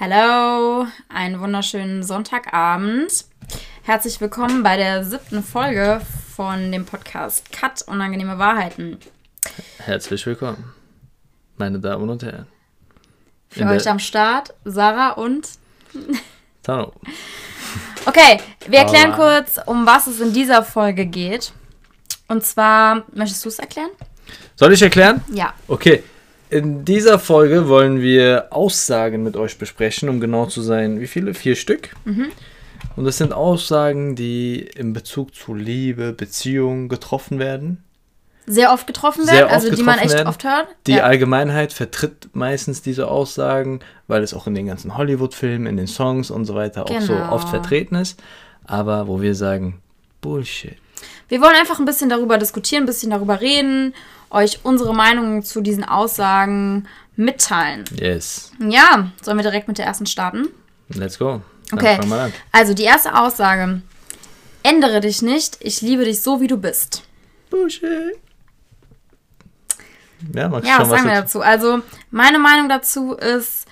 Hallo, einen wunderschönen Sonntagabend. Herzlich willkommen bei der siebten Folge von dem Podcast Cut Unangenehme Wahrheiten. Herzlich willkommen, meine Damen und Herren. Für In euch am Start Sarah und Tano. Okay, wir erklären kurz, um was es in dieser Folge geht. Und zwar, möchtest du es erklären? Soll ich erklären? Ja. Okay, in dieser Folge wollen wir Aussagen mit euch besprechen, um genau zu sein. Wie viele? Vier Stück. Mhm. Und das sind Aussagen, die in Bezug zu Liebe, Beziehung getroffen werden. Sehr oft getroffen werden, oft also die man echt werden. oft hört. Die ja. Allgemeinheit vertritt meistens diese Aussagen, weil es auch in den ganzen Hollywood-Filmen, in den Songs und so weiter genau. auch so genau. oft vertreten ist. Aber wo wir sagen, Bullshit. Wir wollen einfach ein bisschen darüber diskutieren, ein bisschen darüber reden euch unsere Meinung zu diesen Aussagen mitteilen. Yes. Ja, sollen wir direkt mit der ersten starten? Let's go. Dann okay. Also die erste Aussage. Ändere dich nicht, ich liebe dich so, wie du bist. Bullshit. Ja, magst ja was, was sagen wir dazu? Also, meine Meinung dazu ist,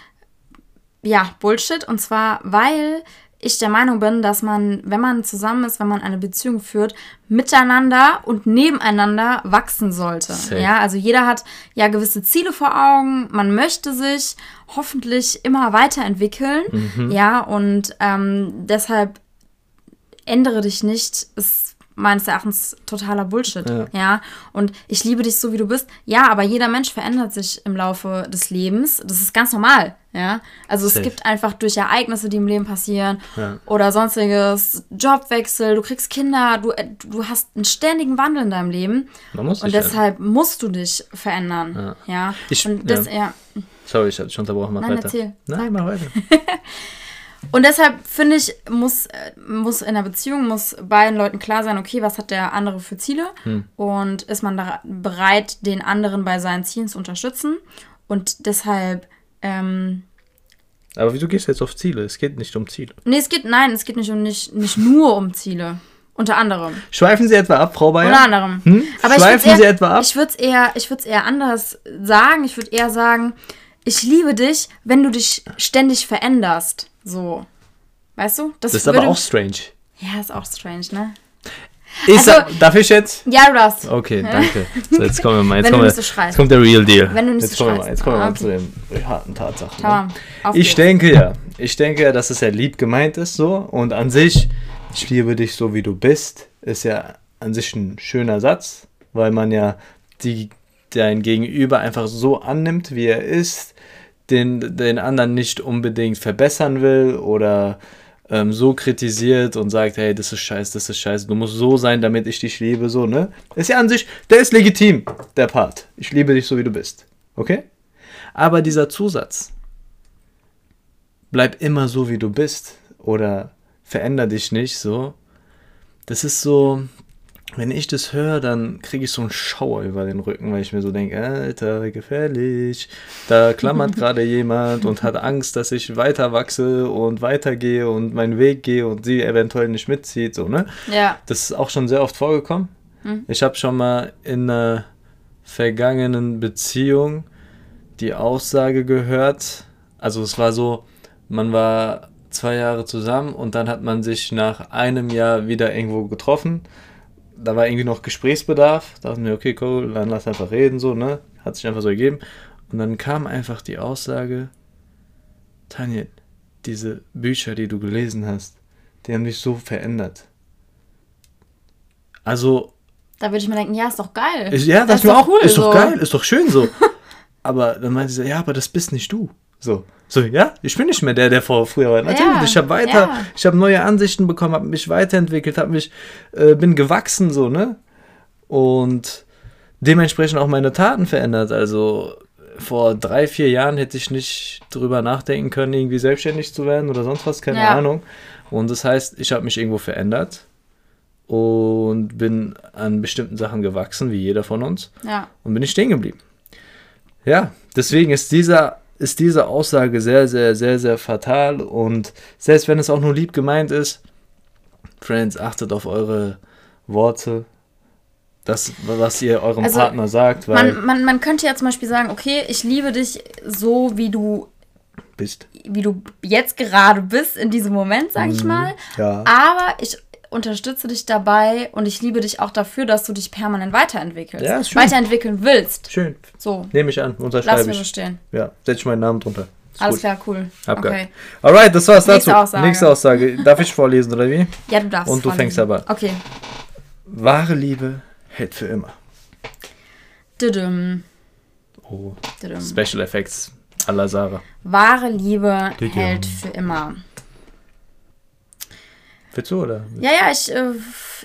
ja, Bullshit. Und zwar, weil ich der Meinung bin, dass man, wenn man zusammen ist, wenn man eine Beziehung führt, miteinander und nebeneinander wachsen sollte. Safe. Ja, also jeder hat ja gewisse Ziele vor Augen. Man möchte sich hoffentlich immer weiterentwickeln. Mhm. Ja, und ähm, deshalb ändere dich nicht. Ist meines Erachtens totaler Bullshit. Ja. ja. Und ich liebe dich so, wie du bist. Ja, aber jeder Mensch verändert sich im Laufe des Lebens. Das ist ganz normal. Ja. Also Safe. es gibt einfach durch Ereignisse, die im Leben passieren ja. oder sonstiges, Jobwechsel, du kriegst Kinder, du, äh, du hast einen ständigen Wandel in deinem Leben. und deshalb ändern. musst du dich verändern. Ja. ja. Ich, das. Sorry, ich hatte dich unterbrochen. Mach Nein, weiter. Erzähl. Nein, mach weiter. Und deshalb finde ich, muss, muss in einer Beziehung, muss beiden Leuten klar sein, okay, was hat der andere für Ziele? Hm. Und ist man da bereit, den anderen bei seinen Zielen zu unterstützen? Und deshalb. Ähm, aber wieso gehst du jetzt auf Ziele? Es geht nicht um Ziele. Nee, es geht, nein, es geht nicht, um, nicht, nicht nur um Ziele. Unter anderem. Schweifen Sie etwa ab, Frau Bayer? Unter anderem. Hm? Aber Schweifen eher, Sie etwa ab? Ich würde es eher, eher anders sagen. Ich würde eher sagen, ich liebe dich, wenn du dich ständig veränderst. So. Weißt du? Das, das ist aber auch strange. Ja, ist auch strange, ne? Ich also, darf ich jetzt? Ja, darfst. Okay, danke. So, jetzt kommen wir mal. Jetzt, Wenn kommen du nicht so jetzt kommt der Real Deal. Wenn du nicht jetzt so kommen wir mal, Jetzt kommen wir mal okay. zu den harten Tatsachen. Ne? Ich denke ja. Ich denke ja, dass es ja lieb gemeint ist so. Und an sich, ich liebe dich so, wie du bist, ist ja an sich ein schöner Satz, weil man ja die, dein Gegenüber einfach so annimmt, wie er ist den, den anderen nicht unbedingt verbessern will oder ähm, so kritisiert und sagt, hey, das ist scheiße, das ist scheiße, du musst so sein, damit ich dich liebe, so, ne? Ist ja an sich, der ist legitim, der Part. Ich liebe dich so, wie du bist. Okay? Aber dieser Zusatz, bleib immer so, wie du bist oder veränder dich nicht, so, das ist so, wenn ich das höre, dann kriege ich so einen Schauer über den Rücken, weil ich mir so denke, Alter, gefährlich. Da klammert gerade jemand und hat Angst, dass ich weiter wachse und weitergehe und meinen Weg gehe und sie eventuell nicht mitzieht, so, ne? Ja. Das ist auch schon sehr oft vorgekommen. Mhm. Ich habe schon mal in einer vergangenen Beziehung die Aussage gehört, also es war so, man war zwei Jahre zusammen und dann hat man sich nach einem Jahr wieder irgendwo getroffen da war irgendwie noch Gesprächsbedarf. Da dachten wir, okay, cool, dann lass einfach reden, so, ne? Hat sich einfach so ergeben. Und dann kam einfach die Aussage, Tanja, diese Bücher, die du gelesen hast, die haben dich so verändert. Also. Da würde ich mir denken, ja, ist doch geil. Ist, ja, das, ist mir auch cool. Ist so. doch geil, ist doch schön so. aber dann meinte sie, ja, aber das bist nicht du. So. So, ja, ich bin nicht mehr der, der vor früher war. Natürlich, ja, ich habe weiter, ja. ich habe neue Ansichten bekommen, habe mich weiterentwickelt, habe mich, äh, bin gewachsen, so, ne? Und dementsprechend auch meine Taten verändert. Also vor drei, vier Jahren hätte ich nicht drüber nachdenken können, irgendwie selbstständig zu werden oder sonst was, keine ja. Ahnung. Und das heißt, ich habe mich irgendwo verändert und bin an bestimmten Sachen gewachsen, wie jeder von uns. Ja. Und bin ich stehen geblieben. Ja, deswegen ist dieser ist diese Aussage sehr, sehr, sehr, sehr fatal. Und selbst wenn es auch nur lieb gemeint ist, Friends, achtet auf eure Worte, das, was ihr eurem also, Partner sagt. man, man, man könnte ja zum Beispiel sagen, okay, ich liebe dich so, wie du bist. Wie du jetzt gerade bist in diesem Moment, sag ich mhm. mal. Ja. Aber ich unterstütze dich dabei und ich liebe dich auch dafür, dass du dich permanent weiterentwickelst. Ja, ist schön. Weiterentwickeln willst. Schön. So. Nehme ich an, unterschreibe Lass ich. Lass stehen. Ja, setze ich meinen Namen drunter. Ist Alles gut. klar, cool. Hab okay. Alright, das war's Nächste dazu. Aussage. Nächste Aussage. Darf ich vorlesen, oder wie? Ja, du darfst. Und du vorlesen. fängst aber. Okay. Wahre Liebe hält für immer. Dudum. Oh. Dudum. Special Effects à la Sarah. Wahre Liebe Dudum. hält für immer. Willst du, oder? Ja, ja, ich, äh,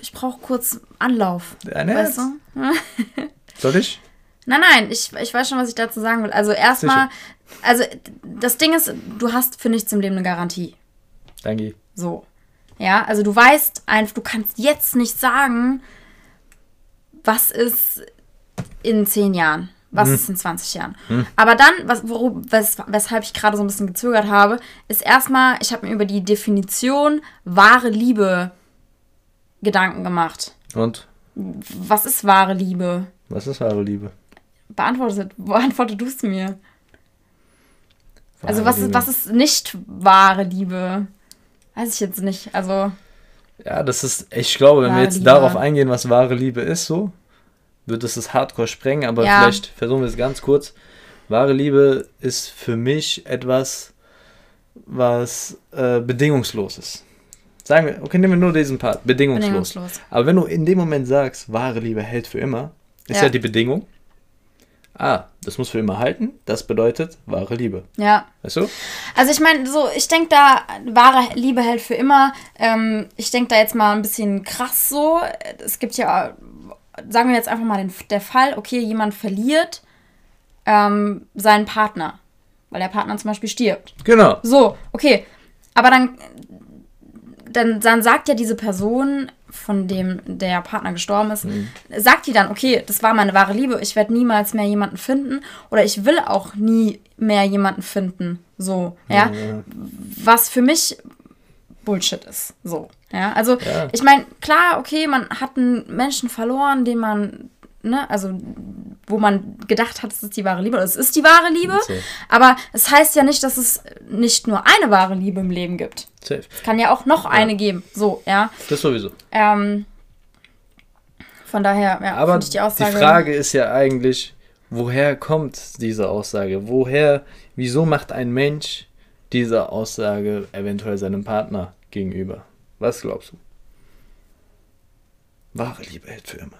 ich brauche kurz Anlauf. Dein weißt du? Soll ich? Nein, nein, ich, ich weiß schon, was ich dazu sagen will. Also erstmal, also das Ding ist, du hast für nichts im Leben eine Garantie. Danke. So. Ja, also du weißt einfach, du kannst jetzt nicht sagen, was ist in zehn Jahren, was hm. ist in 20 Jahren. Hm. Aber dann, was, worum, wes, weshalb ich gerade so ein bisschen gezögert habe, ist erstmal, ich habe mir über die Definition wahre Liebe Gedanken gemacht. Und? Was ist wahre Liebe? Was ist wahre Liebe? Beantwortet, beantwortet du es mir. Wahre also was ist, was ist nicht wahre Liebe? Weiß ich jetzt nicht. Also. Ja, das ist, ich glaube, wenn wir jetzt Liebe. darauf eingehen, was wahre Liebe ist, so, wird es das Hardcore sprengen, aber ja. vielleicht versuchen wir es ganz kurz. Wahre Liebe ist für mich etwas, was äh, bedingungslos ist. Sagen wir, okay, nehmen wir nur diesen Part, bedingungslos. bedingungslos. Aber wenn du in dem Moment sagst, wahre Liebe hält für immer, ist ja, ja die Bedingung, ah, das muss für immer halten, das bedeutet wahre Liebe. Ja. Weißt du? Also ich meine, so, ich denke da, wahre Liebe hält für immer. Ähm, ich denke da jetzt mal ein bisschen krass so. Es gibt ja, sagen wir jetzt einfach mal den, der Fall, okay, jemand verliert ähm, seinen Partner, weil der Partner zum Beispiel stirbt. Genau. So, okay. Aber dann, dann, dann sagt ja diese Person, von dem der Partner gestorben ist, mhm. sagt die dann, okay, das war meine wahre Liebe, ich werde niemals mehr jemanden finden oder ich will auch nie mehr jemanden finden. So, ja. ja. Was für mich Bullshit ist. So, ja. Also, ja. ich meine, klar, okay, man hat einen Menschen verloren, den man ne, also wo man gedacht hat, es ist die wahre Liebe oder es ist die wahre Liebe. So. Aber es heißt ja nicht, dass es nicht nur eine wahre Liebe im Leben gibt. Safe. Es kann ja auch noch ja. eine geben. So, ja. Das sowieso. Ähm, von daher, ja, Aber ich die Aussage. Die Frage ist ja eigentlich, woher kommt diese Aussage? Woher, wieso macht ein Mensch diese Aussage eventuell seinem Partner gegenüber? Was glaubst du? Wahre Liebe hält für immer.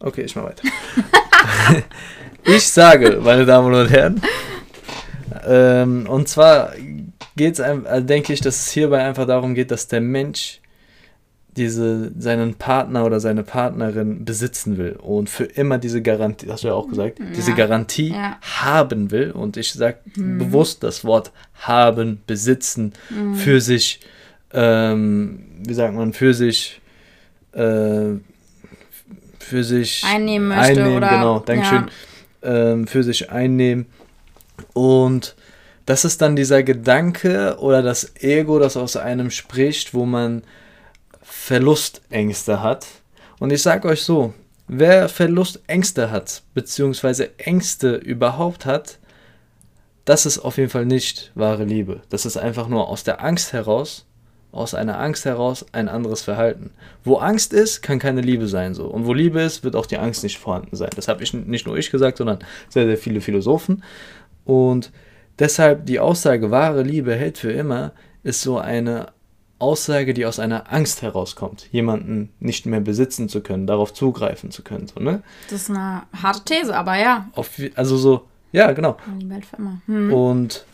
Okay, ich mach weiter. ich sage, meine Damen und Herren, ähm, und zwar geht es, also denke ich, dass es hierbei einfach darum geht, dass der Mensch diese, seinen Partner oder seine Partnerin besitzen will und für immer diese Garantie, hast du ja auch gesagt, ja. diese Garantie ja. haben will. Und ich sage mhm. bewusst das Wort haben, besitzen, mhm. für sich, ähm, wie sagt man, für sich äh, für sich einnehmen möchte. Einnehmen, oder, genau, Dankeschön. Ja. Ähm, für sich einnehmen. Und das ist dann dieser Gedanke oder das Ego, das aus einem spricht, wo man Verlustängste hat. Und ich sage euch so, wer Verlustängste hat, beziehungsweise Ängste überhaupt hat, das ist auf jeden Fall nicht wahre Liebe. Das ist einfach nur aus der Angst heraus aus einer Angst heraus ein anderes Verhalten. Wo Angst ist, kann keine Liebe sein so. Und wo Liebe ist, wird auch die Angst nicht vorhanden sein. Das habe ich nicht nur ich gesagt, sondern sehr, sehr viele Philosophen. Und deshalb die Aussage, wahre Liebe hält für immer, ist so eine Aussage, die aus einer Angst herauskommt, jemanden nicht mehr besitzen zu können, darauf zugreifen zu können. So, ne? Das ist eine harte These, aber ja. Auf, also so, ja, genau. Die Welt für immer. Hm. Und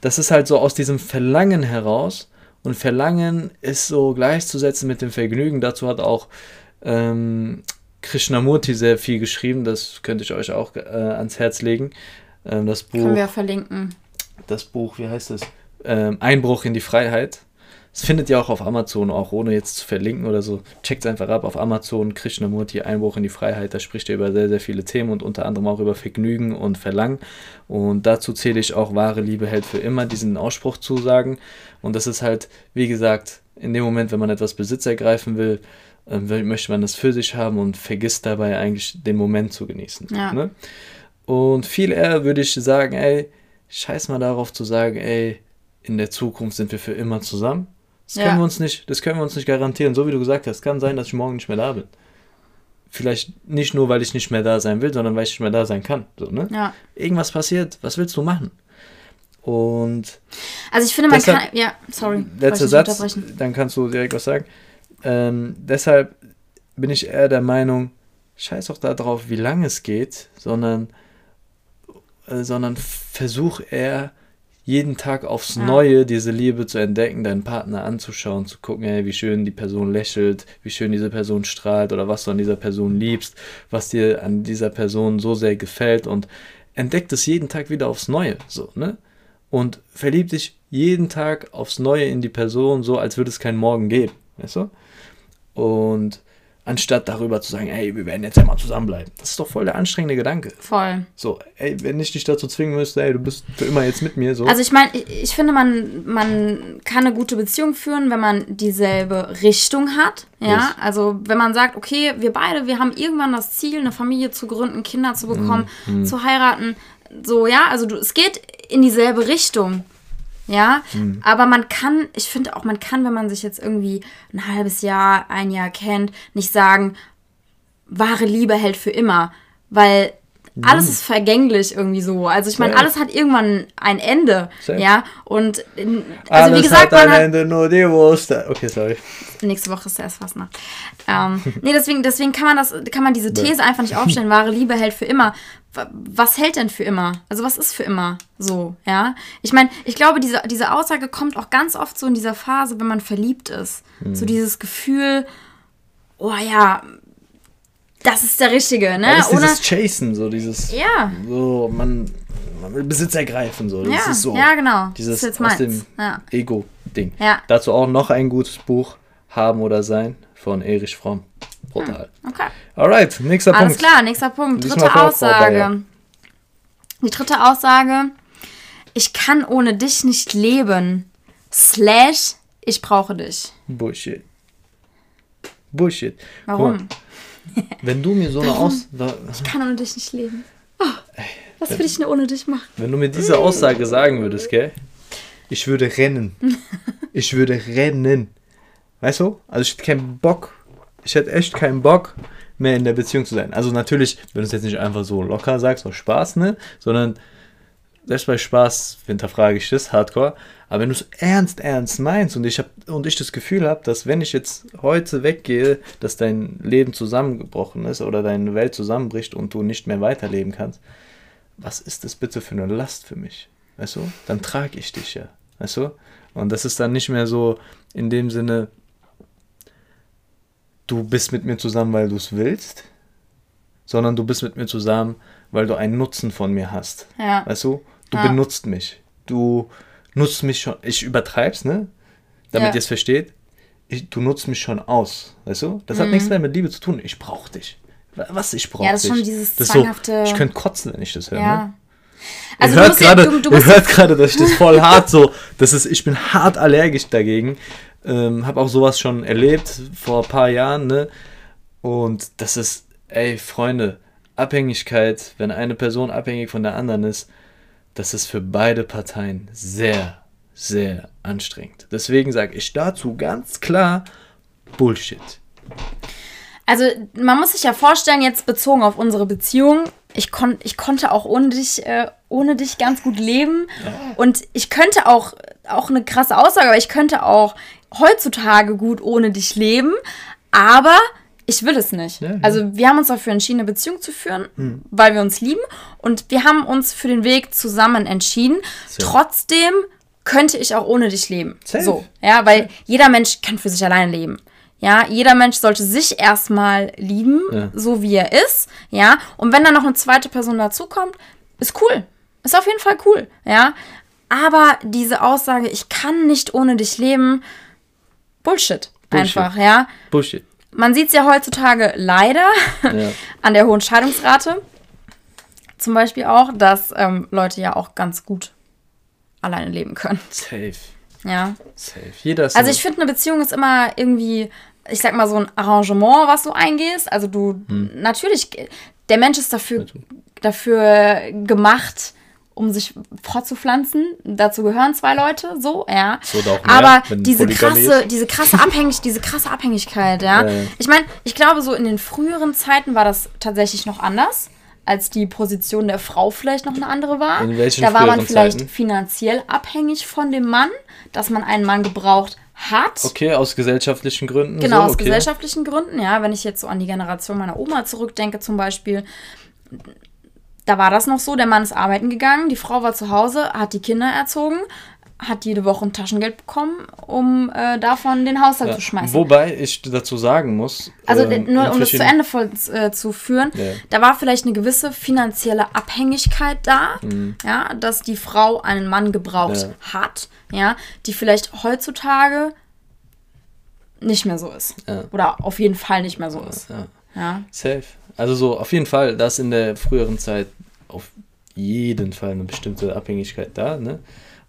das ist halt so aus diesem Verlangen heraus, und Verlangen ist so gleichzusetzen mit dem Vergnügen. Dazu hat auch ähm, Krishnamurti sehr viel geschrieben. Das könnte ich euch auch äh, ans Herz legen. Ähm, das Buch. Können wir verlinken. Das Buch, wie heißt es? Ähm, Einbruch in die Freiheit. Es findet ihr auch auf Amazon, auch ohne jetzt zu verlinken oder so. Checkt es einfach ab auf Amazon, Krishnamurti, Einbruch in die Freiheit. Da spricht er über sehr, sehr viele Themen und unter anderem auch über Vergnügen und Verlangen. Und dazu zähle ich auch, wahre Liebe hält für immer, diesen Ausspruch zu sagen. Und das ist halt, wie gesagt, in dem Moment, wenn man etwas Besitz ergreifen will, äh, möchte man das für sich haben und vergisst dabei eigentlich den Moment zu genießen. Ja. Ne? Und viel eher würde ich sagen, ey, scheiß mal darauf zu sagen, ey, in der Zukunft sind wir für immer zusammen. Das können wir uns nicht, das können wir uns nicht garantieren. So wie du gesagt hast, kann sein, dass ich morgen nicht mehr da bin. Vielleicht nicht nur, weil ich nicht mehr da sein will, sondern weil ich nicht mehr da sein kann. So, ne? ja. Irgendwas passiert, was willst du machen? Und also ich finde, man deshalb, kann. Ja, sorry. Letzter Satz, dann kannst du direkt was sagen. Ähm, deshalb bin ich eher der Meinung, scheiß auch darauf, wie lange es geht, sondern, äh, sondern versuch eher jeden Tag aufs. Neue diese Liebe zu entdecken, deinen Partner anzuschauen, zu gucken, hey, wie schön die Person lächelt, wie schön diese Person strahlt oder was du an dieser Person liebst, was dir an dieser Person so sehr gefällt und entdeck das jeden Tag wieder aufs Neue, so, ne? Und verlieb dich jeden Tag aufs Neue in die Person, so als würde es keinen Morgen geben, weißt du? Und anstatt darüber zu sagen, ey, wir werden jetzt ja mal zusammenbleiben. Das ist doch voll der anstrengende Gedanke. Voll. So, ey, wenn ich dich dazu zwingen müsste, ey, du bist für immer jetzt mit mir. So. Also ich meine, ich, ich, finde, man, man kann eine gute Beziehung führen, wenn man dieselbe Richtung hat. Ja, yes. also wenn man sagt, okay, wir beide, wir haben irgendwann das Ziel, eine Familie zu gründen, Kinder zu bekommen, mm, mm. zu heiraten. So, ja, also du, es geht in dieselbe Richtung ja. Mhm. Aber man kann, ich finde auch, man kann, wenn man sich jetzt irgendwie ein halbes Jahr, ein Jahr kennt, nicht sagen, wahre Liebe hält für immer. Weil alles ist vergänglich irgendwie so. Also ich meine, alles hat irgendwann ein Ende. Safe. Ja. Und also alles wie gesagt, hat ein hat, Ende, nur die Wurst. Okay, sorry. Nächste Woche ist erst Fastnacht. Ähm, nee, deswegen, deswegen kann man das, kann man diese These einfach nicht aufstellen, wahre Liebe hält für immer. Was hält denn für immer? Also was ist für immer so, ja? Ich meine, ich glaube, diese, diese Aussage kommt auch ganz oft so in dieser Phase, wenn man verliebt ist. Mhm. So dieses Gefühl, oh ja, das ist der Richtige, ne? das ist Ohne, dieses Chasen, so dieses. Ja. So, man, man will Besitz ergreifen, so. Das ja, ist so. Ja, genau. Dieses aus meins. dem ja. Ego-Ding. Ja. Dazu auch noch ein gutes Buch, Haben oder Sein, von Erich Fromm. Brutal. Hm, okay. Alright, nächster Alles Punkt. Alles klar, nächster Punkt. Dritte Aussage. Die dritte Aussage. Ich kann ohne dich nicht leben. Slash, ich brauche dich. Bullshit. Bullshit. Warum? Wenn du mir so eine Aus... Ich kann ohne dich nicht leben. Oh, was würde ich denn ohne dich machen? Wenn du mir diese Aussage sagen würdest, gell? Ich würde rennen. Ich würde rennen. Weißt du? Also ich hätte keinen Bock. Ich hätte echt keinen Bock mehr in der Beziehung zu sein. Also natürlich, wenn du es jetzt nicht einfach so locker sagst, aus Spaß, ne? Sondern selbst bei Spaß hinterfrage ich das, hardcore. Aber wenn du es ernst, ernst meinst und ich, hab, und ich das Gefühl habe, dass wenn ich jetzt heute weggehe, dass dein Leben zusammengebrochen ist oder deine Welt zusammenbricht und du nicht mehr weiterleben kannst, was ist das bitte für eine Last für mich? Weißt du? Dann trage ich dich ja. Weißt du? Und das ist dann nicht mehr so in dem Sinne, du bist mit mir zusammen, weil du es willst, sondern du bist mit mir zusammen, weil du einen Nutzen von mir hast. Ja. Weißt du? Du ja. benutzt mich. Du nutzt mich schon. Ich übertreib's, ne? Damit ja. ihr es versteht. Ich, du nutzt mich schon aus. Weißt du? Das mhm. hat nichts mehr mit Liebe zu tun. Ich brauche dich. Was ich brauche. Ja, das ist schon dieses das zwanghafte. So, ich könnte kotzen, wenn ich das höre. Ja. Ne? Also ihr hört gerade, ja, ihr hört gerade, dass ich das voll hart so, das ist, ich bin hart allergisch dagegen. Ähm, habe auch sowas schon erlebt vor ein paar Jahren, ne? Und das ist, ey, Freunde, Abhängigkeit, wenn eine Person abhängig von der anderen ist, das ist für beide Parteien sehr, sehr anstrengend. Deswegen sage ich dazu ganz klar Bullshit. Also man muss sich ja vorstellen, jetzt bezogen auf unsere Beziehung, ich, kon ich konnte auch ohne dich, äh, ohne dich ganz gut leben. Ja. Und ich könnte auch, auch eine krasse Aussage, aber ich könnte auch heutzutage gut ohne dich leben. Aber ich will es nicht. Ja, ja. Also wir haben uns dafür entschieden, eine Beziehung zu führen, hm. weil wir uns lieben. Und wir haben uns für den Weg zusammen entschieden. Safe. Trotzdem könnte ich auch ohne dich leben. Safe. So, ja, weil jeder Mensch kann für sich alleine leben. Ja, jeder Mensch sollte sich erstmal lieben, ja. so wie er ist. Ja, und wenn dann noch eine zweite Person dazukommt, ist cool. Ist auf jeden Fall cool. Ja, aber diese Aussage, ich kann nicht ohne dich leben, Bullshit. Bullshit. Einfach, ja. Bullshit. Man sieht es ja heutzutage leider ja. an der hohen Scheidungsrate. Zum Beispiel auch, dass ähm, Leute ja auch ganz gut alleine leben können. Safe. Ja. Safe. Jeder ist also ich finde, eine Beziehung ist immer irgendwie ich sag mal, so ein Arrangement, was du eingehst. Also du, hm. natürlich, der Mensch ist dafür, dafür gemacht, um sich fortzupflanzen. Dazu gehören zwei Leute, so, ja. So mehr, Aber diese krasse, diese krasse Abhängig, diese krasse Abhängigkeit, ja. ja. Ich meine, ich glaube, so in den früheren Zeiten war das tatsächlich noch anders als die Position der Frau vielleicht noch eine andere war. In welchen da war man vielleicht Zeiten? finanziell abhängig von dem Mann, dass man einen Mann gebraucht hat. Okay, aus gesellschaftlichen Gründen. Genau, so, aus okay. gesellschaftlichen Gründen, ja. Wenn ich jetzt so an die Generation meiner Oma zurückdenke, zum Beispiel, da war das noch so, der Mann ist arbeiten gegangen, die Frau war zu Hause, hat die Kinder erzogen, hat jede Woche ein Taschengeld bekommen, um äh, davon den Haushalt ja, zu schmeißen. Wobei ich dazu sagen muss. Also äh, nur um das zu Ende voll, äh, zu führen, ja. da war vielleicht eine gewisse finanzielle Abhängigkeit da, mhm. ja, dass die Frau einen Mann gebraucht ja. hat, ja, die vielleicht heutzutage nicht mehr so ist. Oder auf jeden Fall nicht mehr so ist. Ja. Safe. Also so, auf jeden Fall, dass in der früheren Zeit auf jeden Fall eine bestimmte Abhängigkeit da, ne?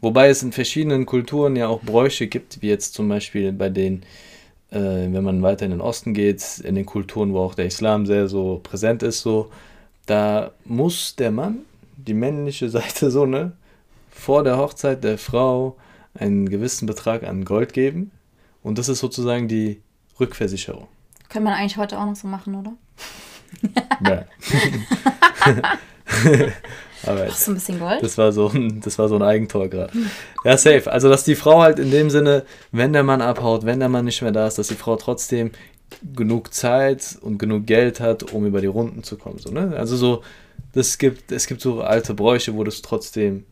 Wobei es in verschiedenen Kulturen ja auch Bräuche gibt, wie jetzt zum Beispiel bei den, äh, wenn man weiter in den Osten geht, in den Kulturen, wo auch der Islam sehr so präsent ist, so, da muss der Mann, die männliche Seite so, ne, vor der Hochzeit der Frau einen gewissen Betrag an Gold geben. Und das ist sozusagen die Rückversicherung. Könnte man eigentlich heute auch noch so machen, oder? Aber Ach, so ein bisschen Gold? Das war so ein, das war so ein Eigentor gerade. Ja, safe. Also, dass die Frau halt in dem Sinne, wenn der Mann abhaut, wenn der Mann nicht mehr da ist, dass die Frau trotzdem genug Zeit und genug Geld hat, um über die Runden zu kommen. So, ne? Also so, das gibt, es gibt so alte Bräuche, wo das trotzdem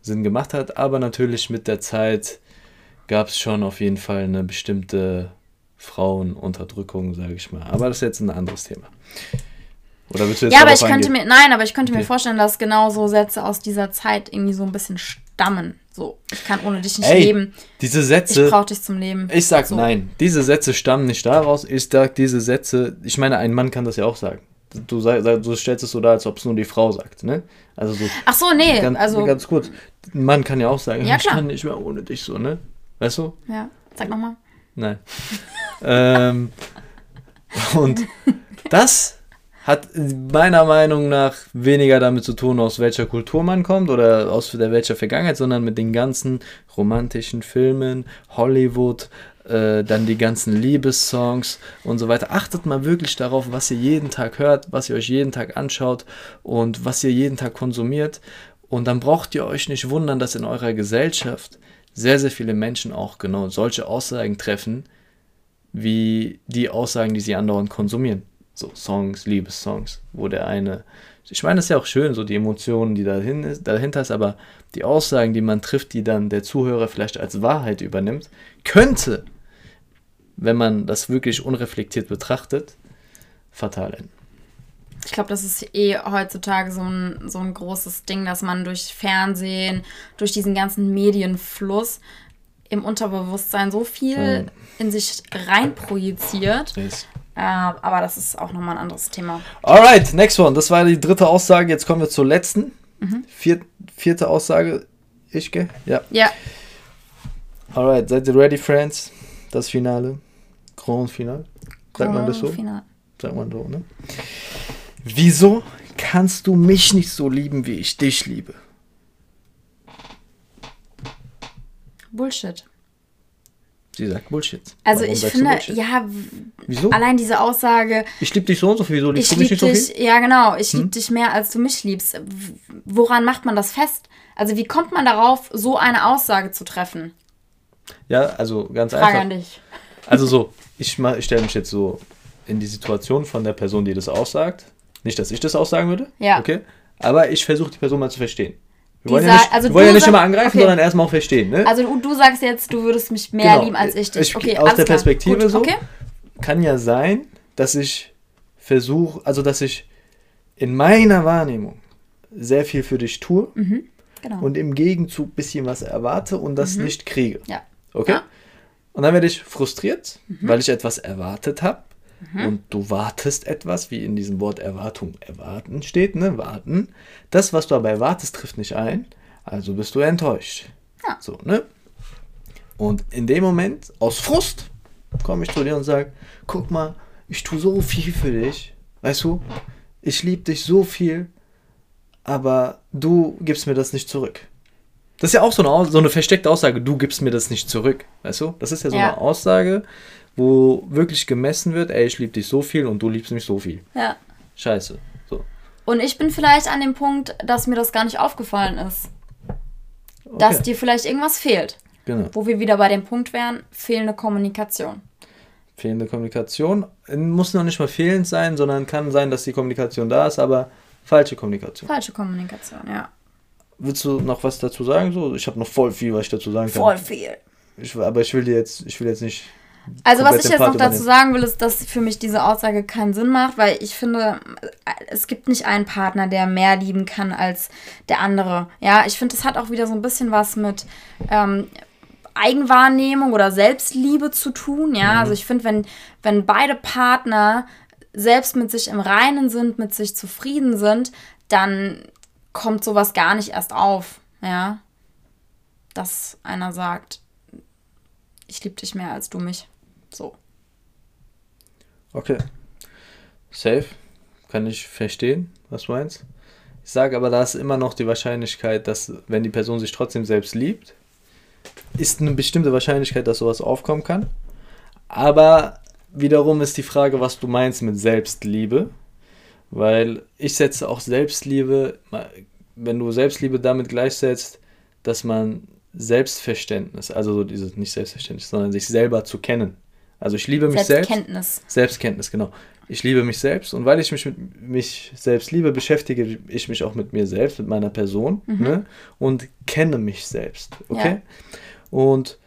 Sinn gemacht hat, aber natürlich mit der Zeit gab es schon auf jeden Fall eine bestimmte Frauenunterdrückung, sage ich mal. Aber das ist jetzt ein anderes Thema. Oder willst du jetzt Ja, aber ich könnte mir, nein, aber ich könnte okay. mir vorstellen, dass genau so Sätze aus dieser Zeit irgendwie so ein bisschen stammen. So, ich kann ohne dich nicht Ey, leben. Diese Sätze. Ich brauche dich zum Leben. Ich sag so. nein. Diese Sätze stammen nicht daraus. Ich sag diese Sätze. Ich meine, ein Mann kann das ja auch sagen. Du, du stellst es so da, als ob es nur die Frau sagt, ne? Also so. Ach so, nee. Ganz, also ganz kurz. Ein Mann kann ja auch sagen, ja, ich kann nicht mehr ohne dich so, ne? Weißt du? Ja. Sag nochmal. Nein. ähm, und das hat meiner Meinung nach weniger damit zu tun, aus welcher Kultur man kommt oder aus welcher Vergangenheit, sondern mit den ganzen romantischen Filmen, Hollywood, äh, dann die ganzen Liebessongs und so weiter. Achtet mal wirklich darauf, was ihr jeden Tag hört, was ihr euch jeden Tag anschaut und was ihr jeden Tag konsumiert. Und dann braucht ihr euch nicht wundern, dass in eurer Gesellschaft sehr, sehr viele Menschen auch genau solche Aussagen treffen, wie die Aussagen, die sie andauernd konsumieren so Songs, Liebessongs, wo der eine, ich meine, das ist ja auch schön, so die Emotionen, die dahin ist, dahinter ist, aber die Aussagen, die man trifft, die dann der Zuhörer vielleicht als Wahrheit übernimmt, könnte, wenn man das wirklich unreflektiert betrachtet, fatal enden. Ich glaube, das ist eh heutzutage so ein, so ein großes Ding, dass man durch Fernsehen, durch diesen ganzen Medienfluss im Unterbewusstsein so viel in sich reinprojiziert, yes. Äh, aber das ist auch nochmal ein anderes Thema. Alright, next one. Das war die dritte Aussage. Jetzt kommen wir zur letzten. Mhm. Vier, vierte Aussage. Ich gehe? Ja. Ja. Alright, seid ihr ready, Friends? Das Finale. Grand Finale. Sagt man das so? Finale. Sagt man so, ne? Wieso kannst du mich nicht so lieben, wie ich dich liebe? Bullshit. Sie sagt Bullshit. Also Warum ich finde, ja, Wieso? allein diese Aussage. Ich liebe dich so und so viel, wieso liebst du mich nicht so viel? Ja, genau, ich hm? liebe dich mehr, als du mich liebst. Woran macht man das fest? Also wie kommt man darauf, so eine Aussage zu treffen? Ja, also ganz Frage einfach. An dich. Also so, ich, ich stelle mich jetzt so in die Situation von der Person, die das aussagt. Nicht, dass ich das aussagen würde. Ja. Okay. Aber ich versuche die Person mal zu verstehen. Wir wollen, ja nicht, also wollen ja nicht immer angreifen, okay. sondern erstmal auch verstehen. Ne? Also du, du, sagst jetzt, du würdest mich mehr genau. lieben als ich dich. Okay, aus der Perspektive Gut, so. Okay. Kann ja sein, dass ich versuche, also dass ich in meiner Wahrnehmung sehr viel für dich tue mhm, genau. und im Gegenzug ein bisschen was erwarte und das mhm. nicht kriege. Ja. Okay? Ja. Und dann werde ich frustriert, mhm. weil ich etwas erwartet habe mhm. und du wartest etwas, wie in diesem Wort Erwartung erwarten steht, ne? Warten. Das, was du aber erwartest, trifft nicht ein, also bist du enttäuscht. Ja. So, ne? Und in dem Moment, aus Frust, komme ich zu dir und sage, guck mal, ich tue so viel für dich, weißt du, ich liebe dich so viel, aber du gibst mir das nicht zurück. Das ist ja auch so eine, so eine versteckte Aussage, du gibst mir das nicht zurück, weißt du? Das ist ja so ja. eine Aussage, wo wirklich gemessen wird, ey, ich liebe dich so viel und du liebst mich so viel. Ja. Scheiße. So. Und ich bin vielleicht an dem Punkt, dass mir das gar nicht aufgefallen ist. Okay. Dass dir vielleicht irgendwas fehlt. Genau. Wo wir wieder bei dem Punkt wären, fehlende Kommunikation. Fehlende Kommunikation muss noch nicht mal fehlend sein, sondern kann sein, dass die Kommunikation da ist, aber falsche Kommunikation. Falsche Kommunikation, ja. Willst du noch was dazu sagen? So, ich habe noch voll viel, was ich dazu sagen kann. Voll viel. Ich, aber ich will dir jetzt, ich will jetzt nicht. Also was ich jetzt noch dazu sagen will, ist, dass für mich diese Aussage keinen Sinn macht, weil ich finde, es gibt nicht einen Partner, der mehr lieben kann als der andere. Ja, ich finde, es hat auch wieder so ein bisschen was mit ähm, Eigenwahrnehmung oder Selbstliebe zu tun. Ja, mhm. also ich finde, wenn, wenn beide Partner selbst mit sich im Reinen sind, mit sich zufrieden sind, dann kommt sowas gar nicht erst auf. Ja, dass einer sagt, ich liebe dich mehr als du mich. So. Okay. Safe. Kann ich verstehen, was du meinst. Ich sage aber, da ist immer noch die Wahrscheinlichkeit, dass, wenn die Person sich trotzdem selbst liebt, ist eine bestimmte Wahrscheinlichkeit, dass sowas aufkommen kann. Aber wiederum ist die Frage, was du meinst mit Selbstliebe. Weil ich setze auch Selbstliebe, wenn du Selbstliebe damit gleichsetzt, dass man Selbstverständnis, also so dieses nicht Selbstverständnis, sondern sich selber zu kennen. Also ich liebe mich Selbstkenntnis. selbst. Selbstkenntnis, genau. Ich liebe mich selbst und weil ich mich mit mich selbst liebe, beschäftige ich mich auch mit mir selbst, mit meiner Person mhm. ne? und kenne mich selbst. Okay? Ja. Und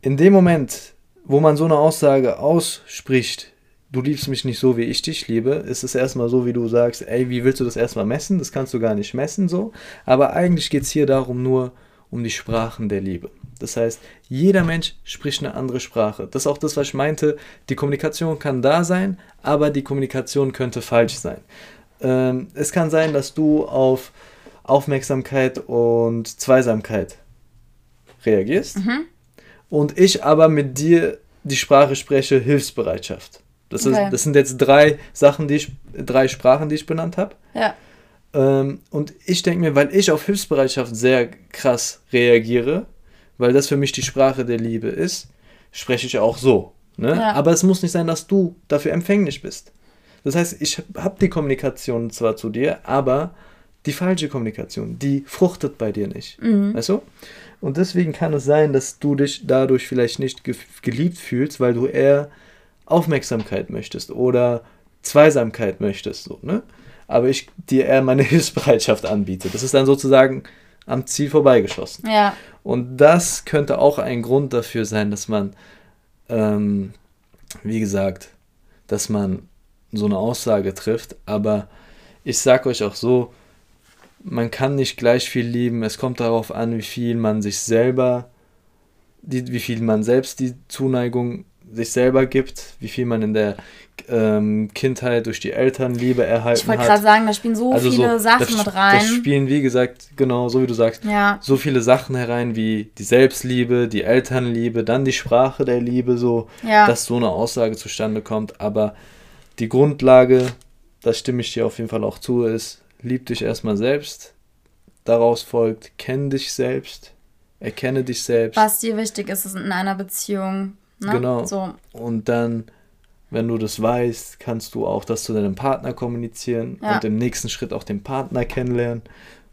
in dem Moment, wo man so eine Aussage ausspricht, du liebst mich nicht so, wie ich dich liebe, ist es erstmal so, wie du sagst, ey, wie willst du das erstmal messen? Das kannst du gar nicht messen so. Aber eigentlich geht es hier darum nur um die Sprachen der Liebe. Das heißt, jeder Mensch spricht eine andere Sprache. Das ist auch das, was ich meinte. Die Kommunikation kann da sein, aber die Kommunikation könnte falsch sein. Ähm, es kann sein, dass du auf Aufmerksamkeit und Zweisamkeit reagierst mhm. und ich aber mit dir die Sprache spreche Hilfsbereitschaft. Das, okay. ist, das sind jetzt drei Sachen, die ich, drei Sprachen, die ich benannt habe. Ja. Ähm, und ich denke mir, weil ich auf Hilfsbereitschaft sehr krass reagiere, weil das für mich die Sprache der Liebe ist, spreche ich auch so. Ne? Ja. Aber es muss nicht sein, dass du dafür empfänglich bist. Das heißt, ich habe die Kommunikation zwar zu dir, aber die falsche Kommunikation, die fruchtet bei dir nicht. Mhm. Weißt du? Und deswegen kann es sein, dass du dich dadurch vielleicht nicht ge geliebt fühlst, weil du eher Aufmerksamkeit möchtest oder Zweisamkeit möchtest. So, ne? Aber ich dir eher meine Hilfsbereitschaft anbiete. Das ist dann sozusagen am Ziel vorbeigeschossen. Ja. Und das könnte auch ein Grund dafür sein, dass man, ähm, wie gesagt, dass man so eine Aussage trifft. Aber ich sage euch auch so, man kann nicht gleich viel lieben. Es kommt darauf an, wie viel man sich selber, die, wie viel man selbst die Zuneigung sich selber gibt, wie viel man in der ähm, Kindheit durch die Elternliebe erhalten ich hat. Ich wollte gerade sagen, da spielen so also viele so, Sachen mit rein. Da spielen, wie gesagt, genau, so wie du sagst, ja. so viele Sachen herein wie die Selbstliebe, die Elternliebe, dann die Sprache der Liebe, so, ja. dass so eine Aussage zustande kommt. Aber die Grundlage, da stimme ich dir auf jeden Fall auch zu, ist, lieb dich erstmal selbst. Daraus folgt, kenn dich selbst, erkenne dich selbst. Was dir wichtig ist, ist in einer Beziehung Ne? Genau. So. Und dann, wenn du das weißt, kannst du auch das zu deinem Partner kommunizieren ja. und im nächsten Schritt auch den Partner kennenlernen.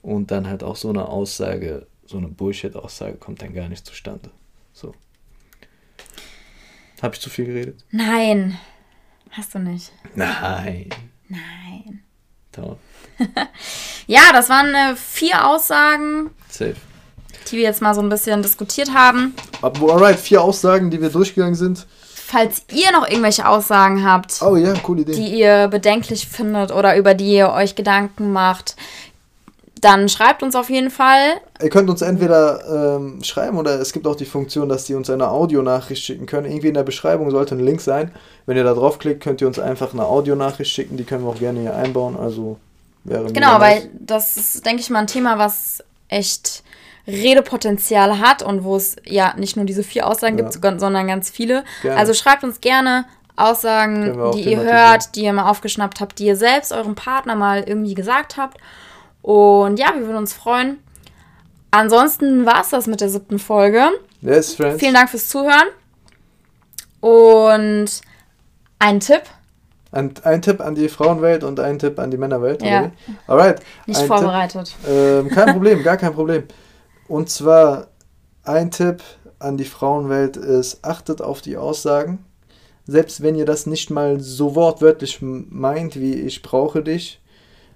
Und dann halt auch so eine Aussage, so eine Bullshit-Aussage kommt dann gar nicht zustande. So. Habe ich zu viel geredet? Nein. Hast du nicht. Nein. Nein. Toll. ja, das waren äh, vier Aussagen. Safe die wir jetzt mal so ein bisschen diskutiert haben. Alright, vier Aussagen, die wir durchgegangen sind. Falls ihr noch irgendwelche Aussagen habt, oh, ja, coole Idee. die ihr bedenklich findet oder über die ihr euch Gedanken macht, dann schreibt uns auf jeden Fall. Ihr könnt uns entweder ähm, schreiben oder es gibt auch die Funktion, dass die uns eine Audionachricht schicken können. Irgendwie in der Beschreibung sollte ein Link sein. Wenn ihr da draufklickt, könnt ihr uns einfach eine Audionachricht schicken. Die können wir auch gerne hier einbauen. Also wäre Genau, weil das ist, denke ich mal, ein Thema, was echt Redepotenzial hat und wo es ja nicht nur diese vier Aussagen ja. gibt, sondern ganz viele. Gerne. Also schreibt uns gerne Aussagen, die ihr hört, die ihr mal aufgeschnappt habt, die ihr selbst eurem Partner mal irgendwie gesagt habt. Und ja, wir würden uns freuen. Ansonsten war es das mit der siebten Folge. Yes, friends. Vielen Dank fürs Zuhören. Und ein Tipp. Ein, ein Tipp an die Frauenwelt und ein Tipp an die Männerwelt. Ja. Alright. Nicht ein vorbereitet. Ähm, kein Problem, gar kein Problem. Und zwar ein Tipp an die Frauenwelt ist, achtet auf die Aussagen. Selbst wenn ihr das nicht mal so wortwörtlich meint, wie ich brauche dich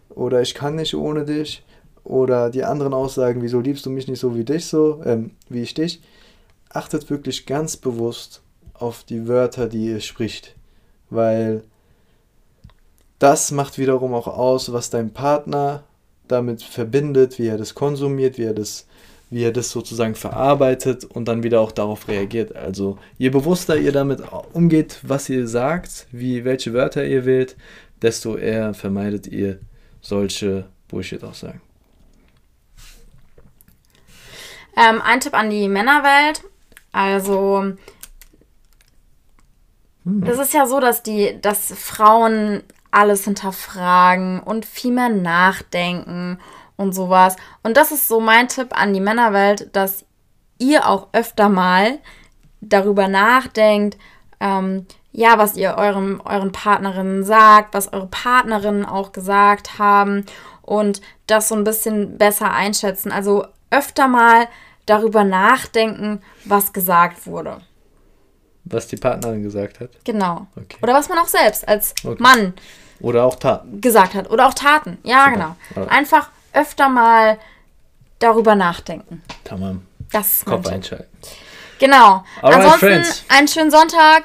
oder ich kann nicht ohne dich oder die anderen Aussagen, wieso liebst du mich nicht so wie dich so, ähm, wie ich dich, achtet wirklich ganz bewusst auf die Wörter, die ihr spricht, weil das macht wiederum auch aus, was dein Partner damit verbindet, wie er das konsumiert, wie er das, wie er das sozusagen verarbeitet und dann wieder auch darauf reagiert. Also je bewusster ihr damit umgeht, was ihr sagt, wie welche Wörter ihr wählt, desto eher vermeidet ihr solche Bullshit-Aussagen. Ähm, ein Tipp an die Männerwelt. Also, hm. das ist ja so, dass die, dass Frauen alles hinterfragen und viel mehr nachdenken und sowas. Und das ist so mein Tipp an die Männerwelt, dass ihr auch öfter mal darüber nachdenkt, ähm, ja, was ihr eurem, euren Partnerinnen sagt, was eure Partnerinnen auch gesagt haben und das so ein bisschen besser einschätzen. Also öfter mal darüber nachdenken, was gesagt wurde. Was die Partnerin gesagt hat? Genau. Okay. Oder was man auch selbst als okay. Mann oder auch Taten gesagt hat. Oder auch Taten. Ja, Super. genau. Einfach öfter mal darüber nachdenken. Tamam. Das ist Kopf einschalten. Genau. Alright, Ansonsten friends. einen schönen Sonntag.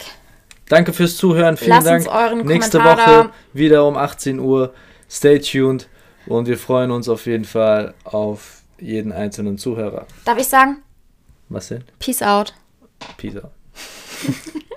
Danke fürs Zuhören. Vielen Lasst Dank. Uns euren Nächste Kommentar Woche wieder um 18 Uhr. Stay tuned. Und wir freuen uns auf jeden Fall auf jeden einzelnen Zuhörer. Darf ich sagen? Was denn? Peace out. Peace out.